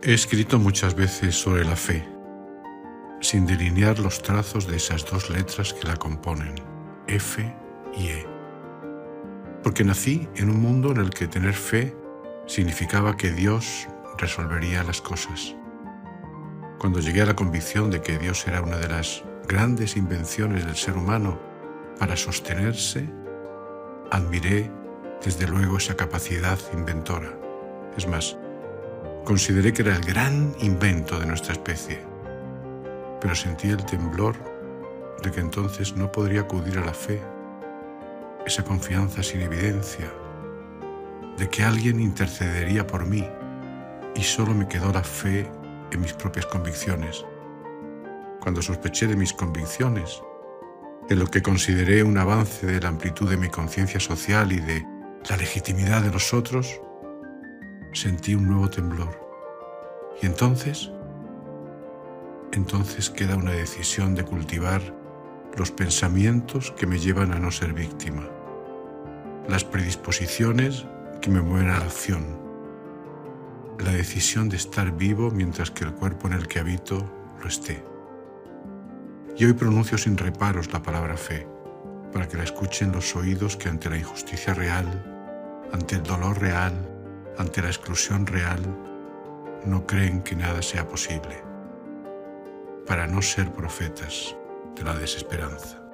He escrito muchas veces sobre la fe, sin delinear los trazos de esas dos letras que la componen, F y E. Porque nací en un mundo en el que tener fe significaba que Dios resolvería las cosas. Cuando llegué a la convicción de que Dios era una de las grandes invenciones del ser humano para sostenerse, admiré desde luego esa capacidad inventora. Es más, consideré que era el gran invento de nuestra especie, pero sentí el temblor de que entonces no podría acudir a la fe, esa confianza sin evidencia, de que alguien intercedería por mí y solo me quedó la fe en mis propias convicciones. Cuando sospeché de mis convicciones, en lo que consideré un avance de la amplitud de mi conciencia social y de la legitimidad de los otros, sentí un nuevo temblor. Y entonces, entonces queda una decisión de cultivar los pensamientos que me llevan a no ser víctima, las predisposiciones que me mueven a la acción, la decisión de estar vivo mientras que el cuerpo en el que habito lo esté. Y hoy pronuncio sin reparos la palabra fe, para que la escuchen los oídos que ante la injusticia real, ante el dolor real, ante la exclusión real, no creen que nada sea posible, para no ser profetas de la desesperanza.